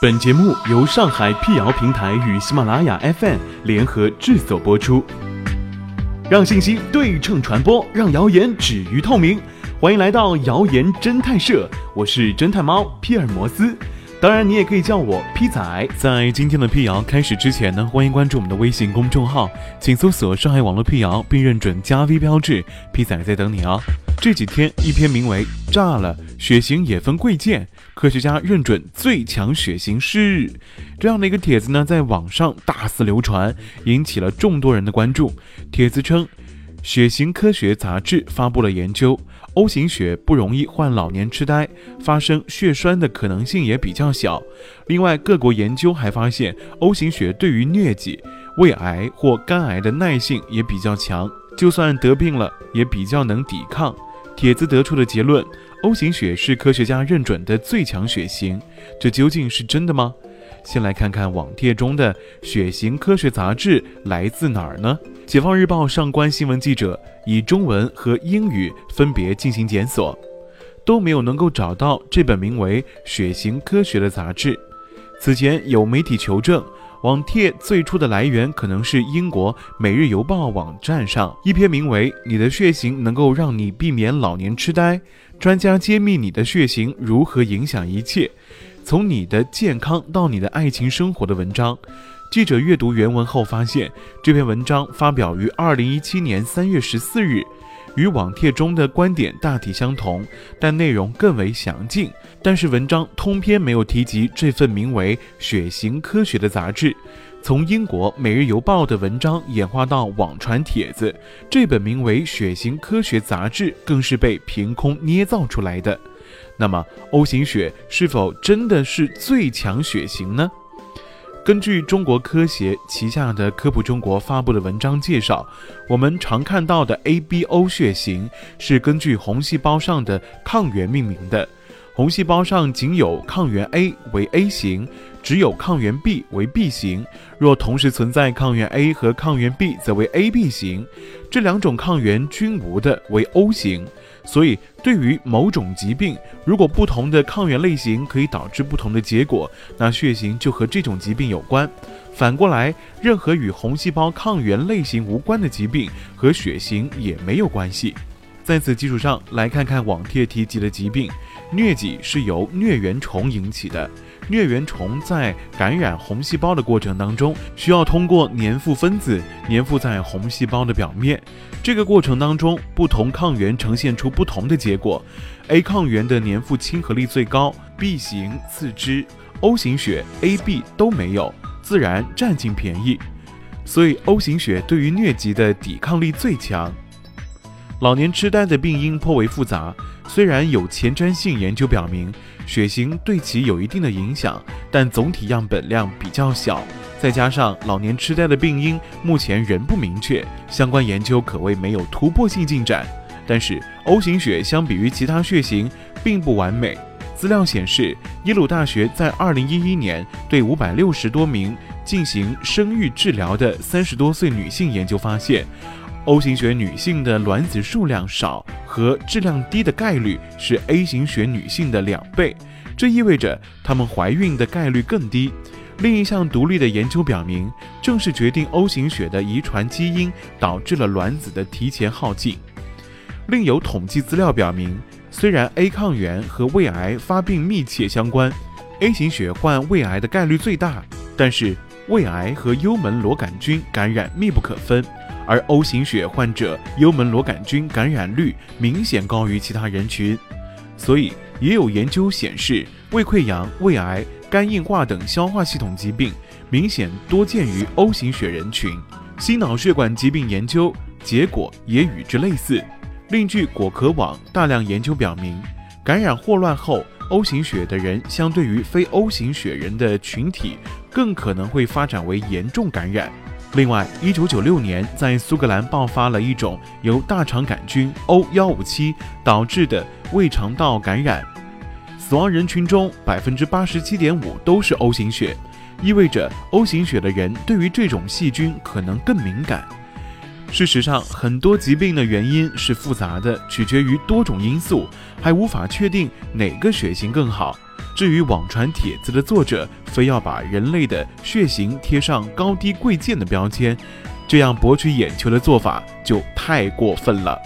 本节目由上海辟谣平台与喜马拉雅 FM 联合制作播出，让信息对称传播，让谣言止于透明。欢迎来到谣言侦探社，我是侦探猫皮尔摩斯，当然你也可以叫我 P 仔。在今天的辟谣开始之前呢，欢迎关注我们的微信公众号，请搜索“上海网络辟谣”并认准加 V 标志，P 仔在等你哦。这几天，一篇名为“炸了，血型也分贵贱，科学家认准最强血型是”这样的一个帖子呢，在网上大肆流传，引起了众多人的关注。帖子称，血型科学杂志发布了研究，O 型血不容易患老年痴呆，发生血栓的可能性也比较小。另外，各国研究还发现，O 型血对于疟疾、胃癌或肝癌的耐性也比较强，就算得病了，也比较能抵抗。帖子得出的结论：O 型血是科学家认准的最强血型，这究竟是真的吗？先来看看网帖中的血型科学杂志来自哪儿呢？解放日报上官新闻记者以中文和英语分别进行检索，都没有能够找到这本名为《血型科学》的杂志。此前有媒体求证。网帖最初的来源可能是英国《每日邮报》网站上一篇名为《你的血型能够让你避免老年痴呆》，专家揭秘你的血型如何影响一切，从你的健康到你的爱情生活的文章。记者阅读原文后发现，这篇文章发表于二零一七年三月十四日。与网帖中的观点大体相同，但内容更为详尽。但是文章通篇没有提及这份名为《血型科学》的杂志。从英国《每日邮报》的文章演化到网传帖子，这本名为《血型科学》杂志更是被凭空捏造出来的。那么，O 型血是否真的是最强血型呢？根据中国科协旗下的科普中国发布的文章介绍，我们常看到的 ABO 血型是根据红细胞上的抗原命名的。红细胞上仅有抗原 A 为 A 型，只有抗原 B 为 B 型。若同时存在抗原 A 和抗原 B，则为 AB 型。这两种抗原均无的为 O 型。所以，对于某种疾病，如果不同的抗原类型可以导致不同的结果，那血型就和这种疾病有关。反过来，任何与红细胞抗原类型无关的疾病和血型也没有关系。在此基础上，来看看网帖提及的疾病，疟疾是由疟原虫引起的。疟原虫在感染红细胞的过程当中，需要通过粘附分子粘附在红细胞的表面。这个过程当中，不同抗原呈现出不同的结果。A 抗原的粘附亲和力最高，B 型次之，O 型血 A、B 都没有，自然占尽便宜。所以 O 型血对于疟疾的抵抗力最强。老年痴呆的病因颇为复杂，虽然有前瞻性研究表明。血型对其有一定的影响，但总体样本量比较小，再加上老年痴呆的病因目前仍不明确，相关研究可谓没有突破性进展。但是 O 型血相比于其他血型并不完美。资料显示，耶鲁大学在2011年对560多名进行生育治疗的30多岁女性研究发现。O 型血女性的卵子数量少和质量低的概率是 A 型血女性的两倍，这意味着她们怀孕的概率更低。另一项独立的研究表明，正是决定 O 型血的遗传基因导致了卵子的提前耗尽。另有统计资料表明，虽然 A 抗原和胃癌发病密切相关，A 型血患胃癌的概率最大，但是胃癌和幽门螺杆菌感染密不可分。而 O 型血患者幽门螺杆菌感染率明显高于其他人群，所以也有研究显示，胃溃疡、胃癌、肝硬化等消化系统疾病明显多见于 O 型血人群。心脑血管疾病研究结果也与之类似。另据果壳网大量研究表明，感染霍乱后，O 型血的人相对于非 O 型血人的群体，更可能会发展为严重感染。另外，一九九六年在苏格兰爆发了一种由大肠杆菌 O 幺五七导致的胃肠道感染，死亡人群中百分之八十七点五都是 O 型血，意味着 O 型血的人对于这种细菌可能更敏感。事实上，很多疾病的原因是复杂的，取决于多种因素，还无法确定哪个血型更好。至于网传帖子的作者，非要把人类的血型贴上高低贵贱的标签，这样博取眼球的做法就太过分了。